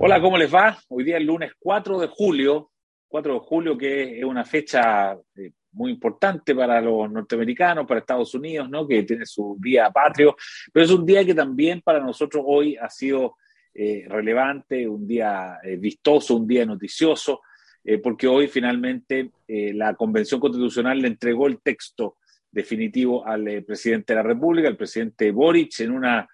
Hola, ¿cómo les va? Hoy día es lunes 4 de julio, 4 de julio que es una fecha eh, muy importante para los norteamericanos, para Estados Unidos, ¿no? que tiene su día patrio, pero es un día que también para nosotros hoy ha sido eh, relevante, un día eh, vistoso, un día noticioso, porque hoy finalmente la Convención Constitucional le entregó el texto definitivo al presidente de la República, el presidente Boric, en una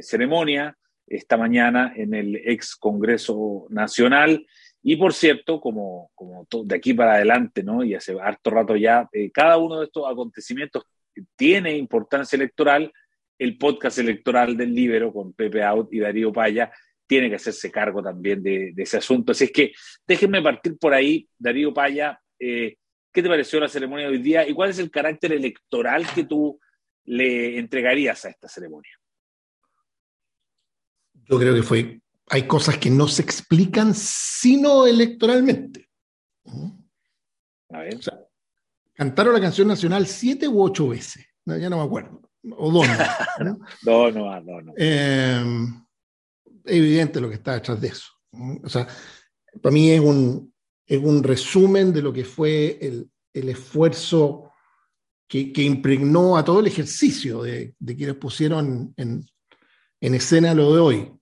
ceremonia esta mañana en el ex Congreso Nacional. Y por cierto, como, como de aquí para adelante, ¿no? y hace harto rato ya, eh, cada uno de estos acontecimientos tiene importancia electoral. El podcast electoral del Libero con Pepe Out y Darío Paya tiene que hacerse cargo también de, ese asunto. Así es que déjenme partir por ahí, Darío Paya. Eh, ¿Qué te pareció la ceremonia de hoy día y cuál es el carácter electoral que tú le entregarías a esta ceremonia? Yo creo que fue, hay cosas que no se explican sino electoralmente. A ver. cantaron la canción nacional siete u ocho veces, ya no me acuerdo, o dos. ¿no? no, no, no. no. Eh, evidente lo que está detrás de eso. O sea, para mí es un, es un resumen de lo que fue el, el esfuerzo que, que, impregnó a todo el ejercicio de, de quienes pusieron en, en escena lo de hoy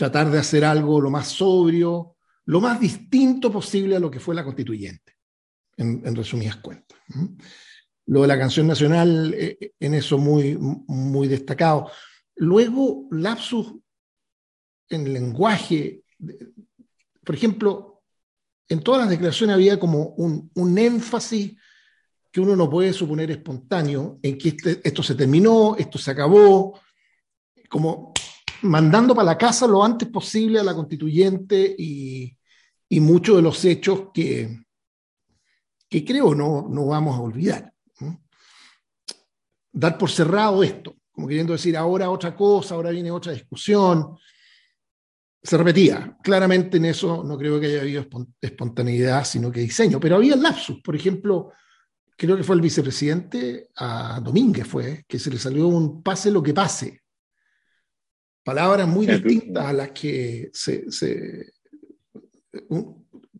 tratar de hacer algo lo más sobrio, lo más distinto posible a lo que fue la constituyente, en, resumidas cuentas. Lo de la canción nacional, eh, eh, en eso muy, muy destacado. Luego, lapsus en el lenguaje. Por ejemplo, en todas las declaraciones había como un, énfasis que uno no puede suponer espontáneo, en que este, esto se terminó, esto se acabó, como mandando para la casa lo antes posible a la constituyente y, y muchos de los hechos que, que creo no, no vamos a olvidar. Dar por cerrado esto, como queriendo decir ahora otra cosa, ahora viene otra discusión. Se repetía. Claramente en eso no creo que haya habido espontaneidad, sino que diseño. Pero había lapsus. Por ejemplo, creo que fue el vicepresidente a Domínguez, fue, que se le salió un pase lo que pase palabras muy distintas a las que se,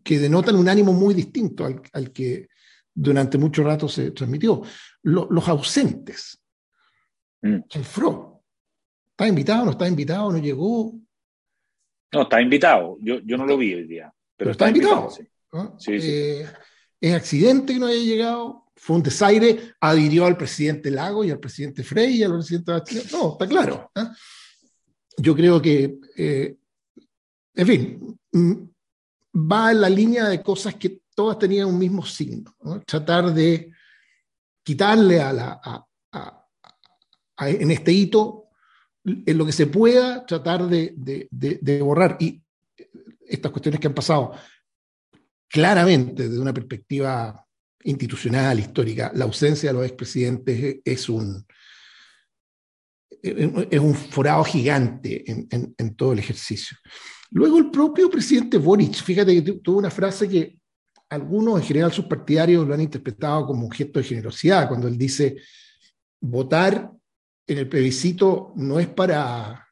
que denotan un ánimo muy distinto al, que durante mucho rato se transmitió. los ausentes. Mm. El FRO. ¿Está invitado? ¿No está invitado? ¿No llegó? No, está invitado. Yo, yo no lo vi hoy día. Pero, está, invitado. Eh, es accidente que no haya llegado. Fue un desaire. Adhirió al presidente Lago y al presidente Frey y al presidente No, está claro. ¿eh? Yo creo que, eh, en fin, mm, va en la línea de cosas que todas tenían un mismo signo. Tratar de quitarle a la, en este hito, en lo que se pueda, tratar de, de, borrar. Y estas cuestiones que han pasado, claramente desde una perspectiva institucional, histórica, la ausencia de los expresidentes es un, es un forado gigante en, todo el ejercicio. Luego el propio presidente Boric, fíjate que tuvo una frase que algunos, en general sus partidarios, lo han interpretado como un gesto de generosidad, cuando él dice, votar en el plebiscito no es para,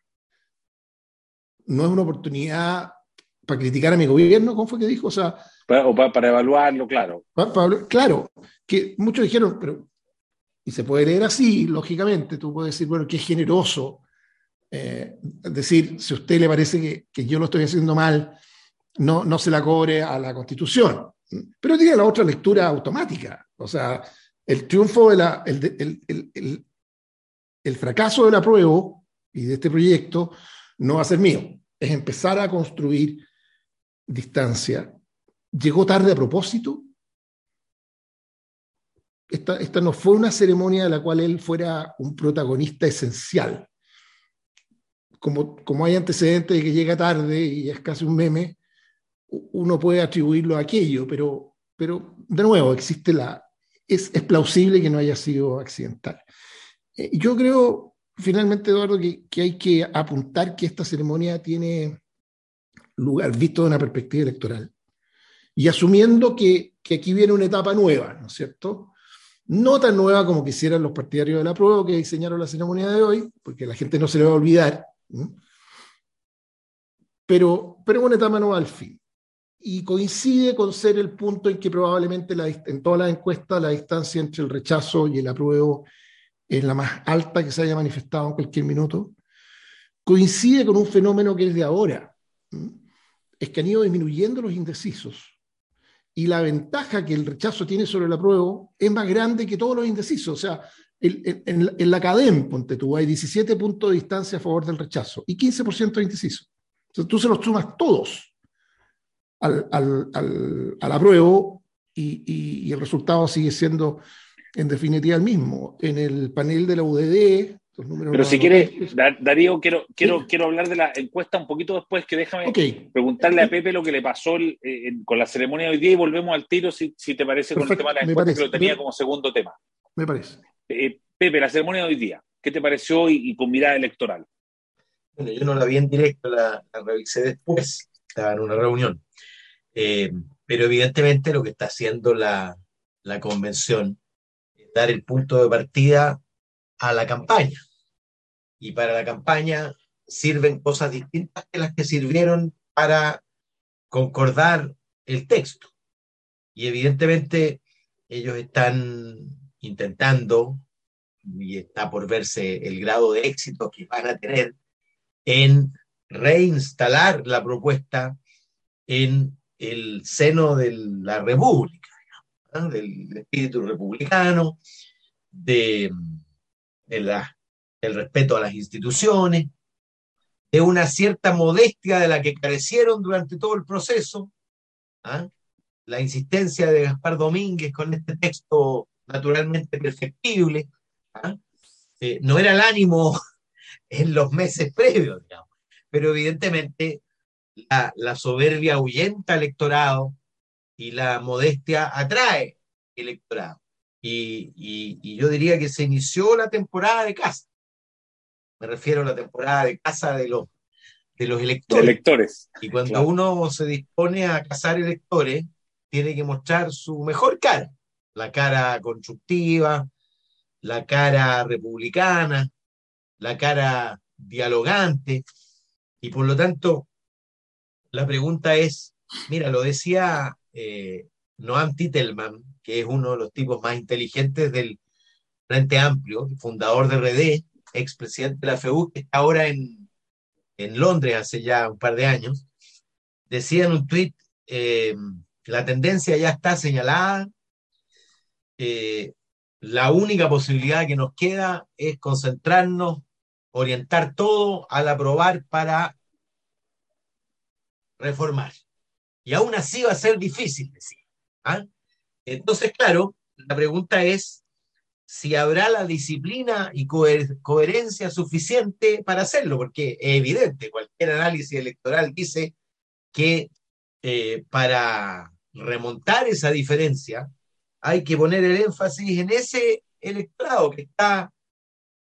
no es una oportunidad para criticar a mi gobierno, ¿cómo fue que dijo? O sea, para, para, evaluarlo, claro. claro, que muchos dijeron, pero y se puede leer así, lógicamente, tú puedes decir, bueno, qué generoso. Eh, decir, si a usted le parece que, yo lo estoy haciendo mal, no, no se la cobre a la Constitución. Pero tiene la otra lectura automática. O sea, el triunfo de la, el, el, el, el fracaso del apruebo y de este proyecto no va a ser mío. Es empezar a construir distancia. Llegó tarde a propósito, esta, no fue una ceremonia de la cual él fuera un protagonista esencial. Como, como hay antecedentes de que llega tarde y es casi un meme, uno puede atribuirlo a aquello, pero, pero de nuevo, existe la, es, es plausible que no haya sido accidental. Eh, yo creo, finalmente, Eduardo, que, que, hay que apuntar que esta ceremonia tiene lugar visto de una perspectiva electoral y asumiendo que, que aquí viene una etapa nueva, ¿no es cierto? No tan nueva como quisieran los partidarios de la prueba que diseñaron la ceremonia de hoy, porque la gente no se le va a olvidar, pero, pero una etapa no al fin. Y coincide con ser el punto en que probablemente la, en todas las encuestas la distancia entre el rechazo y el apruebo es la más alta que se haya manifestado en cualquier minuto. Coincide con un fenómeno que es de ahora, es que han ido disminuyendo los indecisos. Y la ventaja que el rechazo tiene sobre el apruebo es más grande que todos los indecisos. O sea, en, la CADEM, ponte tú, hay 17 puntos de distancia a favor del rechazo y 15% de indeciso. Entonces tú se los sumas todos al, al, apruebo y, el resultado sigue siendo en definitiva el mismo. En el panel de la UDD, números... Pero si quieres, Darío, quiero, quiero, quiero hablar de la encuesta un poquito después, que déjame preguntarle a Pepe lo que le pasó eh, con la ceremonia de hoy día y volvemos al tiro, si, si te parece, con el tema de la encuesta, que lo tenía como segundo tema. Me parece. Eh, Pepe, la ceremonia de hoy día, ¿qué te pareció hoy y con mirada electoral? Bueno, yo no la vi en directo, la, revisé después, estaba en una reunión. Eh, pero evidentemente lo que está haciendo la, la convención es dar el punto de partida a la campaña. Y para la campaña sirven cosas distintas que las que sirvieron para concordar el texto. Y evidentemente ellos están intentando, y está por verse el grado de éxito que van a tener, en reinstalar la propuesta en el seno de la República, del espíritu republicano, de, la, del respeto a las instituciones, de una cierta modestia de la que carecieron durante todo el proceso, ¿ah? la insistencia de Gaspar Domínguez con este texto naturalmente perfectible, ¿ah? eh, no era el ánimo en los meses previos, pero evidentemente la, soberbia ahuyenta electorado y la modestia atrae electorado. Y, y, yo diría que se inició la temporada de casa. Me refiero a la temporada de casa de los, de los electores. electores. Y cuando uno se dispone a cazar electores, tiene que mostrar su mejor cara la cara constructiva, la cara republicana, la cara dialogante, y por lo tanto, la pregunta es, mira, lo decía eh, Noam Titelman, que es uno de los tipos más inteligentes del Frente Amplio, fundador de RD, expresidente de la FEU, que está ahora en, en Londres hace ya un par de años, decía en un tuit, eh, la tendencia ya está señalada, eh, la única posibilidad que nos queda es concentrarnos, orientar todo al aprobar para reformar. Y aún así va a ser difícil, decir. ¿ah? Entonces, claro, la pregunta es si habrá la disciplina y coherencia suficiente para hacerlo, porque es evidente, cualquier análisis electoral dice que eh, para remontar esa diferencia, hay que poner el énfasis en ese electorado que está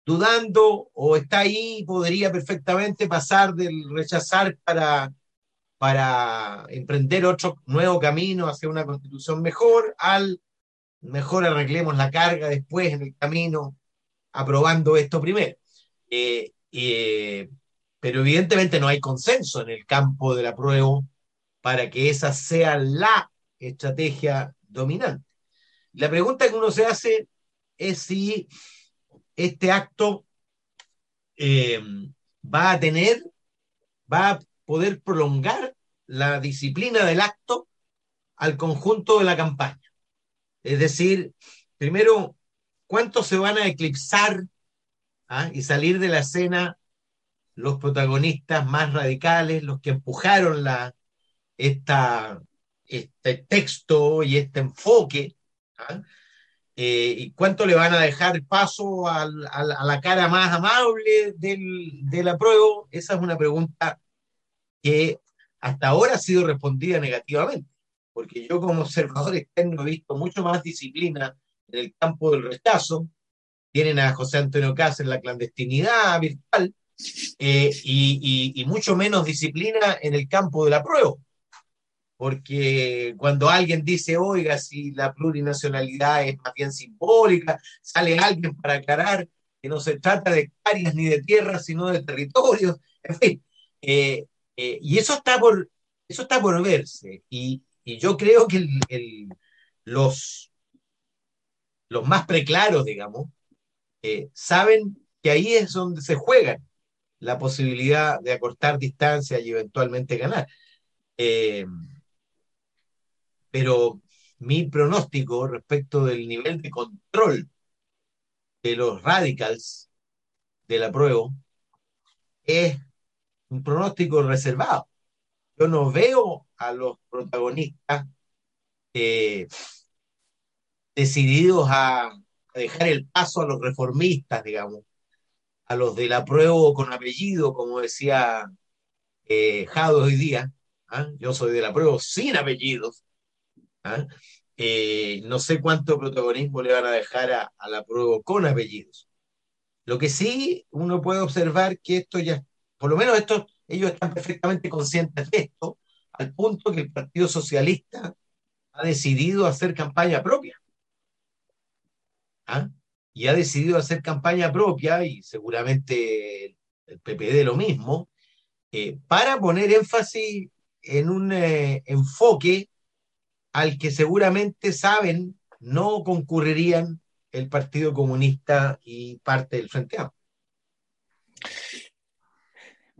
dudando o está ahí, podría perfectamente pasar del rechazar para, para emprender otro nuevo camino hacia una constitución mejor, al mejor arreglemos la carga después en el camino, aprobando esto primero. Eh, eh, pero evidentemente no hay consenso en el campo del apruebo para que esa sea la estrategia dominante. La pregunta que uno se hace es si este acto eh, va a tener, va a poder prolongar la disciplina del acto al conjunto de la campaña. Es decir, primero, ¿cuántos se van a eclipsar ah, y salir de la escena los protagonistas más radicales, los que empujaron la, esta, este texto y este enfoque ¿ah? Eh, ¿Y cuánto le van a dejar paso a la cara más amable del, del apruebo? Esa es una pregunta que hasta ahora ha sido respondida negativamente, porque yo como observador externo he visto mucho más disciplina en el campo del rechazo. Tienen a José Antonio Cáceres en la clandestinidad virtual eh, y, y, y, mucho menos disciplina en el campo del apruebo porque cuando alguien dice, oiga, si la plurinacionalidad es más bien simbólica, sale alguien para aclarar que no se trata de hectáreas ni de tierras, sino de territorios, en fin. Eh, Eh, y eso está por, eso está por verse. Y, yo creo que los, los más preclaros, digamos, eh, saben que ahí es donde se juega la posibilidad de acortar distancia y eventualmente ganar. Eh, pero mi pronóstico respecto del nivel de control de los radicals de la prueba es un pronóstico reservado. Yo no veo a los protagonistas eh, decididos a, dejar el paso a los reformistas, digamos, a los del apruebo con apellido, como decía eh, Jado hoy día. ¿ah? Yo soy del apruebo sin apellidos. ¿ah? Eh, no sé cuánto protagonismo le van a dejar a, la prueba con apellidos. Lo que sí uno puede observar que esto ya, por lo menos esto, ellos están perfectamente conscientes de esto, al punto que el Partido Socialista ha decidido hacer campaña propia. ¿Ah? Y ha decidido hacer campaña propia, y seguramente el PPD lo mismo, eh, para poner énfasis en un eh, enfoque al que seguramente saben no concurrirían el Partido Comunista y parte del Frente Amplio.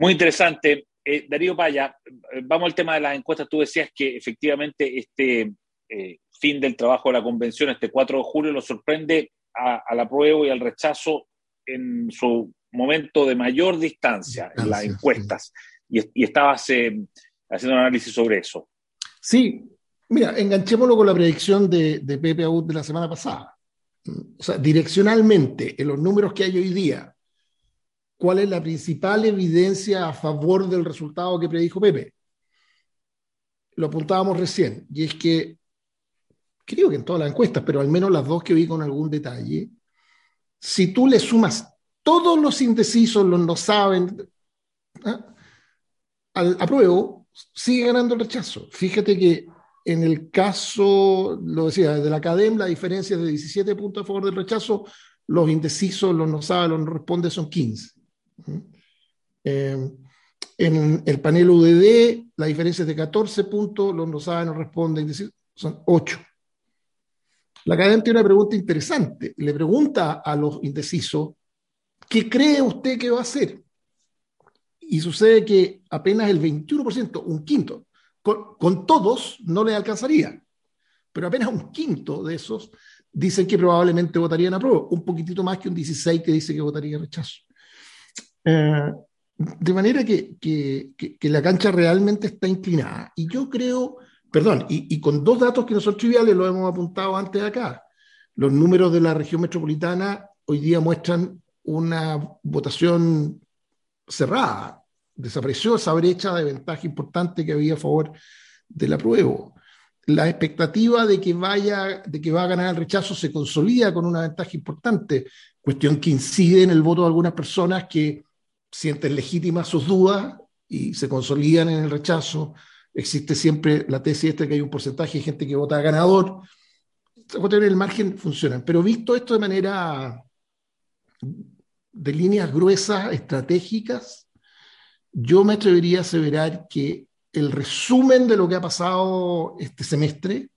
Muy interesante. Eh, Darío Paya, vamos al tema de las encuestas. Tú decías que efectivamente este eh, fin del trabajo de la convención, este 4 de julio, lo sorprende a, la prueba y al rechazo en su momento de mayor distancia en las encuestas. Y, estabas eh, haciendo un análisis sobre eso. Sí, mira, enganchémoslo con la predicción de, de Pepe Aud de la semana pasada. O sea, direccionalmente, en los números que hay hoy día, ¿cuál es la principal evidencia a favor del resultado que predijo Pepe? Lo apuntábamos recién, y es que creo que en todas las encuestas, pero al menos las dos que vi con algún detalle, si tú le sumas todos los indecisos, los no saben, ¿ah? al apruebo, sigue ganando el rechazo. Fíjate que en el caso, lo decía, de la academia, la diferencia es de 17 puntos a favor del rechazo, los indecisos, los no saben, los no responden son 15. Eh, en el panel UDD, la diferencia es de 14 puntos, los no saben, no responden, son 8. La academia tiene una pregunta interesante. Le pregunta a los indecisos, ¿qué cree usted que va a hacer? Y sucede que apenas el 21%, un quinto, con, todos no le alcanzaría, pero apenas un quinto de esos dicen que probablemente votarían a prueba, un poquitito más que un 16 que dice que votaría rechazo. Eh, de manera que, que, la cancha realmente está inclinada. Y yo creo, perdón, y, y, con dos datos que no son triviales, lo hemos apuntado antes acá. Los números de la región metropolitana hoy día muestran una votación cerrada, desapareció esa brecha de ventaja importante que había a favor del apruebo. La expectativa de que, vaya, de que va a ganar el rechazo se consolida con una ventaja importante, cuestión que incide en el voto de algunas personas que sienten legítimas sus dudas y se consolidan en el rechazo. Existe siempre la tesis esta de que hay un porcentaje de gente que vota ganador. El margen funcionan, pero visto esto de manera de líneas gruesas, estratégicas, yo me atrevería a aseverar que el resumen de lo que ha pasado este semestre,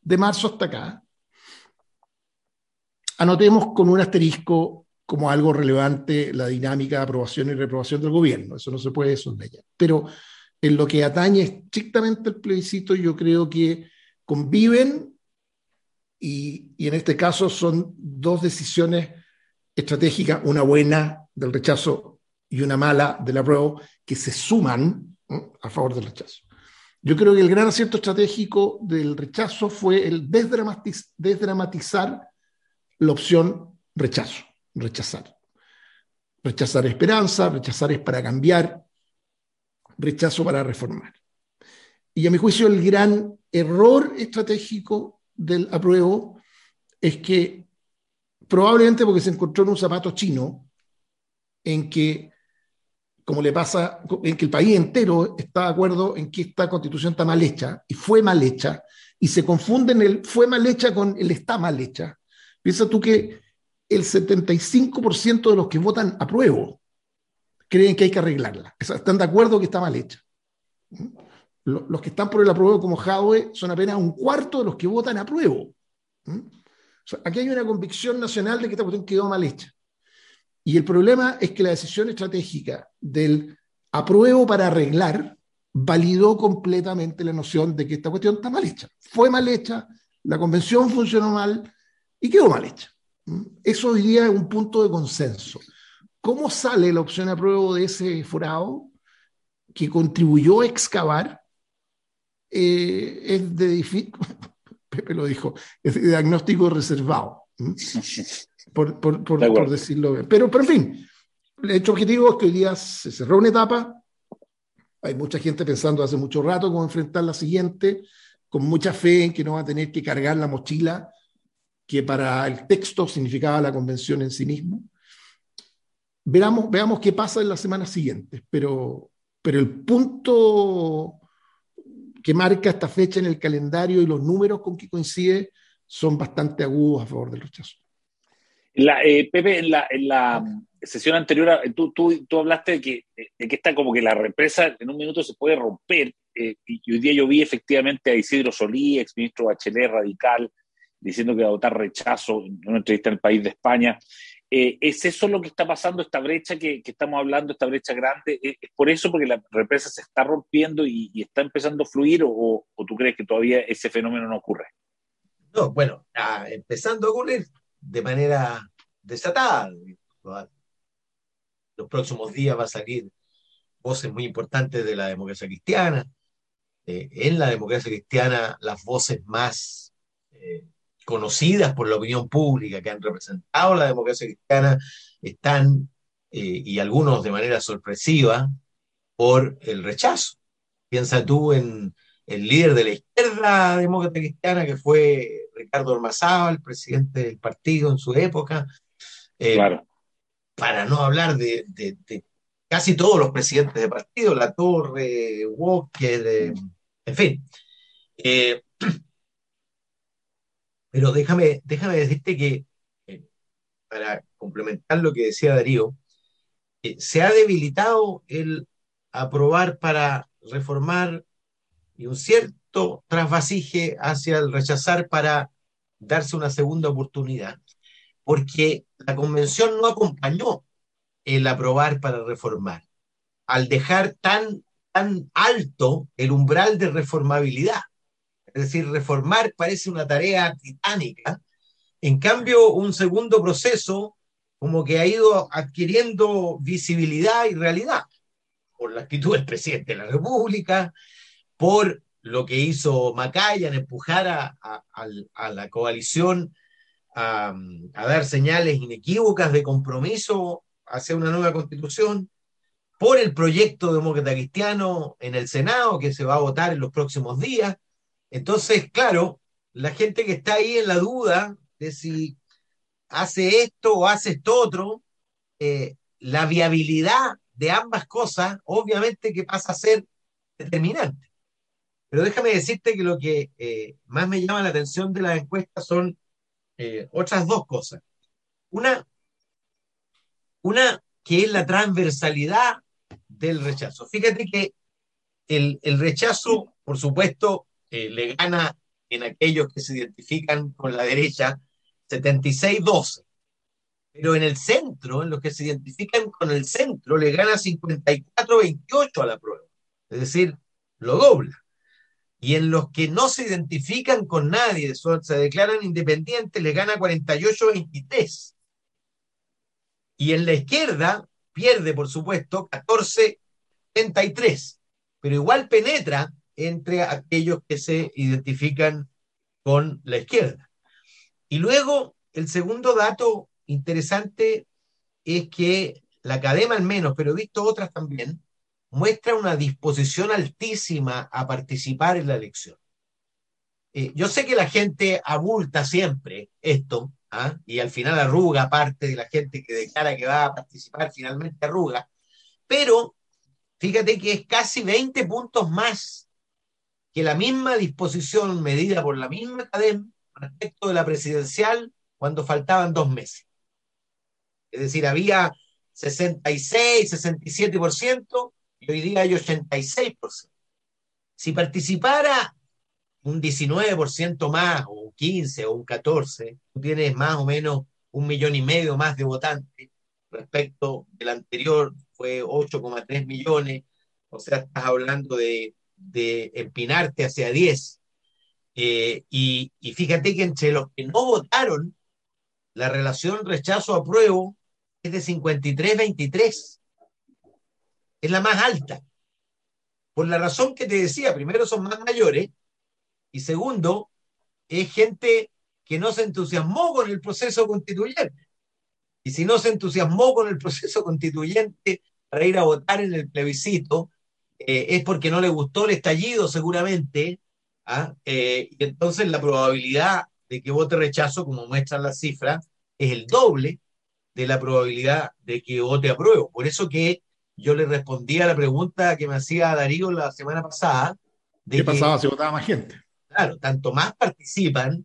de marzo hasta acá, anotemos con un asterisco como algo relevante la dinámica de aprobación y reprobación del gobierno. Eso no se puede soslayar. Pero en lo que atañe estrictamente el plebiscito, yo creo que conviven y, y en este caso son dos decisiones estratégicas, una buena del rechazo y una mala de la prueba que se suman a favor del rechazo. Yo creo que el gran acierto estratégico del rechazo fue el desdramatizar la opción rechazo, rechazar. Rechazar esperanza, rechazar es para cambiar, rechazo para reformar. Y a mi juicio el gran error estratégico del apruebo es que probablemente porque se encontró en un zapato chino en que como le pasa en que el país entero está de acuerdo en que esta constitución está mal hecha y fue mal hecha, y se confunden el fue mal hecha con el está mal hecha. Piensa tú que el 75% de los que votan apruebo creen que hay que arreglarla. Están de acuerdo que está mal hecha. Los que están por el apruebo como Jadwe son apenas un cuarto de los que votan apruebo. aquí hay una convicción nacional de que esta cuestión quedó mal hecha. Y el problema es que la decisión estratégica del apruebo para arreglar validó completamente la noción de que esta cuestión está mal hecha. Fue mal hecha, la convención funcionó mal y quedó mal hecha. Eso hoy día es un punto de consenso. ¿Cómo sale la opción apruebo de ese forado que contribuyó a excavar? Eh, es de difícil, Pepe lo dijo, es de diagnóstico reservado, por, por, por, decirlo bien. Pero, pero en fin, el hecho objetivo es que hoy día se cerró una etapa, hay mucha gente pensando hace mucho rato cómo enfrentar la siguiente, con mucha fe en que no va a tener que cargar la mochila que para el texto significaba la convención en sí mismo. Veamos, veamos qué pasa en las semanas siguientes, pero, pero el punto que marca esta fecha en el calendario y los números con que coincide son bastante agudos a favor del rechazo. La, eh, Pepe, en la, en la, sesión anterior, tú, tú, tú hablaste de que, de que está como que la represa en un minuto se puede romper, eh, y hoy día yo vi efectivamente a Isidro Solí, exministro Bachelet radical, diciendo que va a votar rechazo en una entrevista en el país de España. Eh, ¿Es eso lo que está pasando, esta brecha que, estamos hablando, esta brecha grande? ¿Es, por eso porque la represa se está rompiendo y, está empezando a fluir o, tú crees que todavía ese fenómeno no ocurre? No, bueno, empezando a ocurrir de manera desatada. Los próximos días va a salir voces muy importantes de la democracia cristiana. Eh, en la democracia cristiana, las voces más eh, conocidas por la opinión pública, que han representado la democracia cristiana, están, eh, y algunos de manera sorpresiva, por el rechazo. Piensa tú en el líder de la izquierda demócrata cristiana, que fue Ricardo Ormazábal, presidente del partido en su época. Eh, claro. Para no hablar de, casi todos los presidentes de partido, La Torre, Walker, eh, en fin. Pero déjame, déjame decirte que, eh, para complementar lo que decía Darío, eh, se ha debilitado el aprobar para reformar y un cierto trasvasije hacia el rechazar para darse una segunda oportunidad, porque la convención no acompañó el aprobar para reformar, al dejar tan, tan alto el umbral de reformabilidad. Es decir, reformar parece una tarea titánica. En cambio, un segundo proceso como que ha ido adquiriendo visibilidad y realidad por la actitud del presidente de la República, por lo que hizo Macaya en empujar a, la coalición a, dar señales inequívocas de compromiso hacia una nueva constitución, por el proyecto demócrata cristiano en el Senado que se va a votar en los próximos días, entonces, claro, la gente que está ahí en la duda de si hace esto o hace esto otro, eh, la viabilidad de ambas cosas, obviamente que pasa a ser determinante. Pero déjame decirte que lo que eh, más me llama la atención de las encuestas son eh, otras dos cosas. Una, una que es la transversalidad del rechazo. Fíjate que el, el rechazo, por supuesto, eh, le gana en aquellos que se identifican con la derecha 76-12. Pero en el centro, en los que se identifican con el centro, le gana 54-28 a la prueba. Es decir, lo dobla. Y en los que no se identifican con nadie, se declaran independientes, le gana 48-23. Y en la izquierda pierde, por supuesto, 14-33. Pero igual penetra entre aquellos que se identifican con la izquierda. Y luego, el segundo dato interesante es que la academia al menos, pero he visto otras también, muestra una disposición altísima a participar en la elección. Eh, yo sé que la gente abulta siempre esto, ¿ah? y al final arruga parte de la gente que declara que va a participar, finalmente arruga, pero fíjate que es casi 20 puntos más que la misma disposición medida por la misma cadena respecto de la presidencial cuando faltaban dos meses. Es decir, había 66, 67% y hoy día hay 86%. si participara un 19% más, o un 15, o un 14, tú tienes más o menos un millón y medio más de votantes respecto del anterior, fue 8,3 millones, o sea, estás hablando de, de empinarte hacia 10. Eh, y, y, fíjate que entre los que no votaron, la relación rechazo-apruebo es de 53-23. Es la más alta. Por la razón que te decía, primero son más mayores y segundo, es gente que no se entusiasmó con el proceso constituyente. Y si no se entusiasmó con el proceso constituyente para ir a votar en el plebiscito, eh, es porque no le gustó el estallido seguramente, ¿ah? eh, y entonces la probabilidad de que vote rechazo, como muestran las cifras, es el doble de la probabilidad de que vote apruebo. Por eso que yo le respondí a la pregunta que me hacía Darío la semana pasada. De ¿Qué pasaba si votaba más gente? Claro, tanto más participan,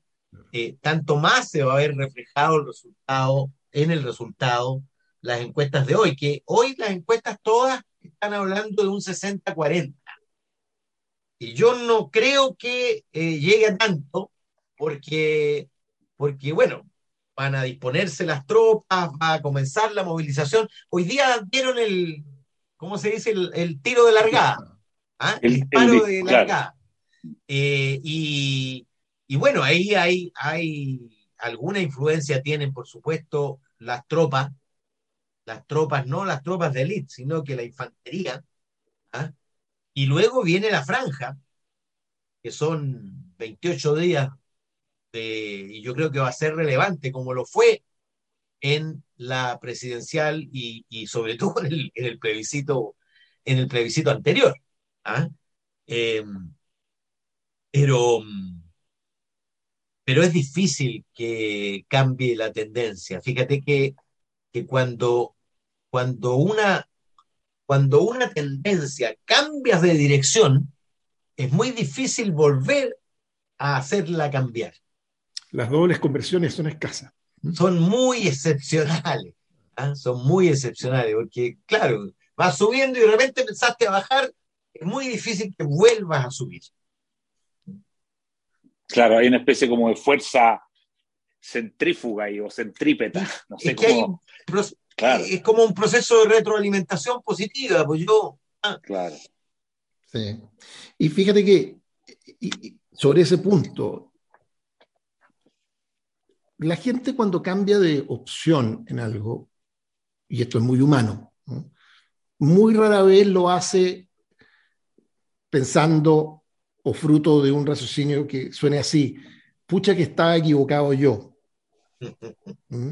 eh, tanto más se va a ver reflejado el resultado, en el resultado, las encuestas de hoy, que hoy las encuestas todas están hablando de un 60-40. Y yo no creo que eh, llegue a tanto, porque, porque, bueno, van a disponerse las tropas, va a comenzar la movilización. Hoy día dieron el, ¿cómo se dice? El, tiro de largada. ¿ah? El, disparo de largada. Eh, y, y, bueno, ahí hay, hay alguna influencia tienen, por supuesto, las tropas, las tropas, no las tropas de élite, sino que la infantería. ¿ah? Y luego viene la franja, que son 28 días y yo creo que va a ser relevante, como lo fue en la presidencial y, sobre todo en el, plebiscito en el anterior. ¿ah? Eh, pero, pero es difícil que cambie la tendencia. Fíjate que, que cuando, cuando, una, cuando una tendencia cambia de dirección, es muy difícil volver a hacerla cambiar las dobles conversiones son escasas. Son muy excepcionales, ¿ah? son muy excepcionales, porque claro, vas subiendo y de repente pensaste a bajar, es muy difícil que vuelvas a subir. Claro, hay una especie como de fuerza centrífuga o centrípeta. No sé cómo... Es como un proceso de retroalimentación positiva, pues yo... Ah. Claro. Sí. Y fíjate que sobre ese punto, la gente cuando cambia de opción en algo, y esto es muy humano, muy rara vez lo hace pensando o fruto de un raciocinio que suene así, pucha que estaba equivocado yo, ¿Mm?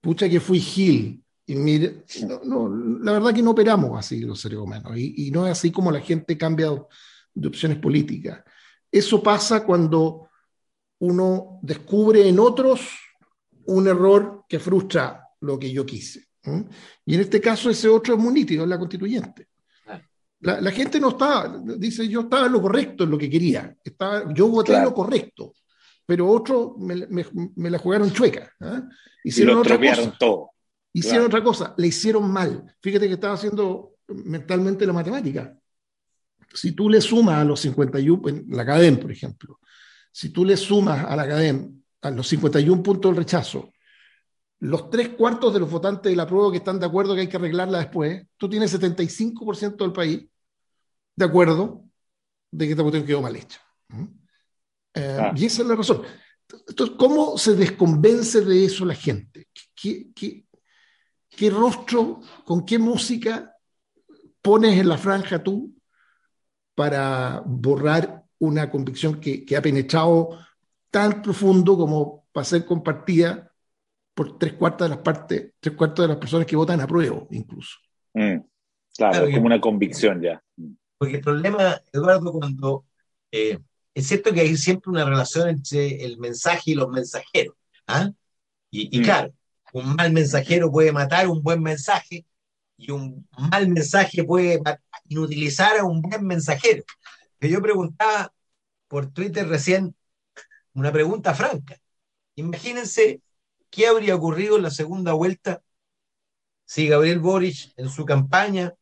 pucha que fui Gil. Y mire, no, la verdad que no operamos así los seres humanos, y, y no es así como la gente cambia de opciones políticas. Eso pasa cuando uno descubre en otros un error que frustra lo que yo quise. Y en este caso ese otro es muy nítido, es la constituyente. La, gente no está, dice, yo estaba en lo correcto en lo que quería, estaba, yo voté lo correcto, pero otros me, la jugaron chueca. ¿ah? Hicieron otra cosa. todo. Hicieron otra cosa, le hicieron mal. Fíjate que estaba haciendo mentalmente la matemática. Si tú le sumas a los 51, en la cadena, por ejemplo, si tú le sumas a la cadena a los 51 puntos del rechazo, los tres cuartos de los votantes de la prueba que están de acuerdo que hay que arreglarla después, tú tienes 75% del país de acuerdo de que esta cuestión quedó mal hecha. Eh, ah. Y esa es la razón. Entonces, ¿cómo se desconvence de eso la gente? ¿Qué, qué, qué rostro, con qué música pones en la franja tú para borrar una convicción que, que ha penetrado tan profundo como para ser compartida por tres cuartas de las partes, tres cuartos de las personas que votan a prueba, incluso. Mm, claro, como una convicción ya. Porque el problema, Eduardo, cuando eh, es cierto que hay siempre una relación entre el mensaje y los mensajeros. ¿ah? Y, y mm. claro, un mal mensajero puede matar un buen mensaje y un mal mensaje puede inutilizar a un buen mensajero. Que yo preguntaba por Twitter recién una pregunta franca. Imagínense qué habría ocurrido en la segunda vuelta si Gabriel Boric en su campaña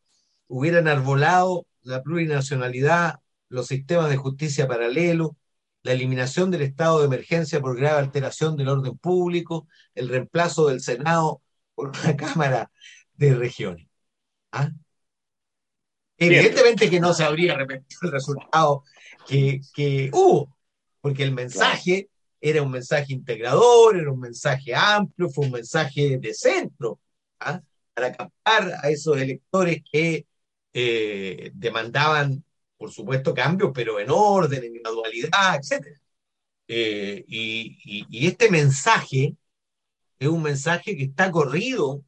hubiera enarbolado la plurinacionalidad, los sistemas de justicia paralelo, la eliminación del estado de emergencia por grave alteración del orden público, el reemplazo del Senado por una Cámara de Regiones. ¿Ah? Evidentemente que no se habría repetido el resultado que, que hubo, porque el mensaje era un mensaje integrador, era un mensaje amplio, fue un mensaje de centro, ¿ah? para captar a esos electores que eh, demandaban, por supuesto, cambios, pero en orden, en gradualidad, etc. Eh, y, y, este mensaje es un mensaje que está corrido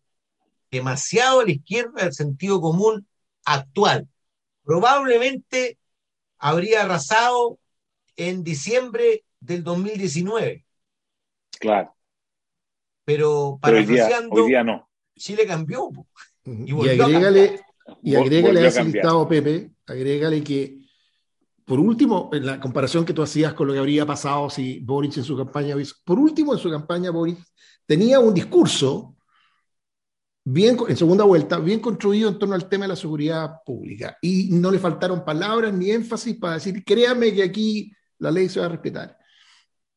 demasiado a la izquierda del sentido común actual. Probablemente habría arrasado en diciembre del 2019. Claro. Pero para hoy, día, hoy día no. Chile cambió. Y, y agrégale, y agrégale a ese listado, Pepe, agrégale que, por último, en la comparación que tú hacías con lo que habría pasado si Boris en su campaña, por último, en su campaña, Boris tenía un discurso bien, en segunda vuelta, bien construido en torno al tema de la seguridad pública. Y no le faltaron palabras ni énfasis para decir, créame que aquí la ley se va a respetar.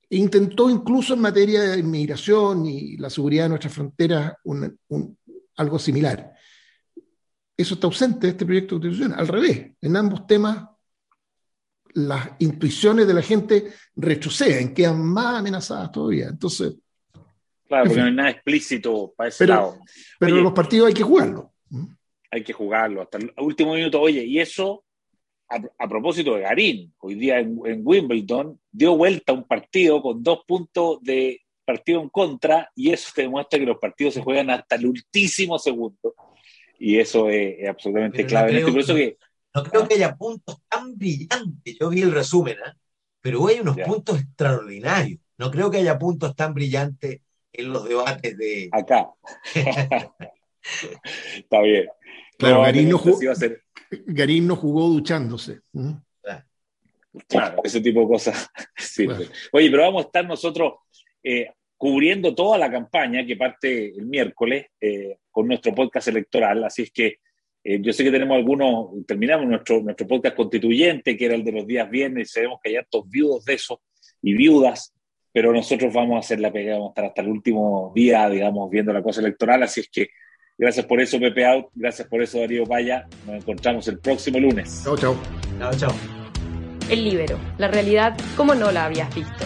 Intentó incluso en materia de inmigración y la seguridad de nuestras fronteras algo similar. Eso está ausente de este proyecto de constitución. Al revés, en ambos temas las intuiciones de la gente retroceden, quedan más amenazadas todavía. Entonces, Claro, porque no hay nada explícito para ese lado. Pero los partidos hay que jugarlo. Hay que jugarlo hasta el último minuto. Oye, y eso, a, propósito de Garín, hoy día en, Wimbledon, dio vuelta un partido con dos puntos de partido en contra, y eso te demuestra que los partidos se juegan hasta el último segundo. Y eso es, absolutamente clave. No creo, que, no creo que haya puntos tan brillantes. Yo vi el resumen, ¿eh? pero hay unos puntos extraordinarios. No creo que haya puntos tan brillantes en los debates de... Acá. Está bien. Claro, Garín, no jugó, Garín no jugó duchándose. Claro, ese tipo de cosas. Oye, pero vamos a estar nosotros eh, cubriendo toda la campaña que parte el miércoles eh, con nuestro podcast electoral. Así es que eh, yo sé que tenemos algunos, terminamos nuestro, nuestro podcast constituyente, que era el de los días viernes, y sabemos que hay hartos viudos de eso y viudas pero nosotros vamos a hacer la pega, vamos a estar hasta el último día, digamos, viendo la cosa electoral, así es que gracias por eso, Pepe Out, gracias por eso, Darío Paya, nos encontramos el próximo lunes. Chao, chao. Chao, chao. El Libero, la realidad como no la habías visto.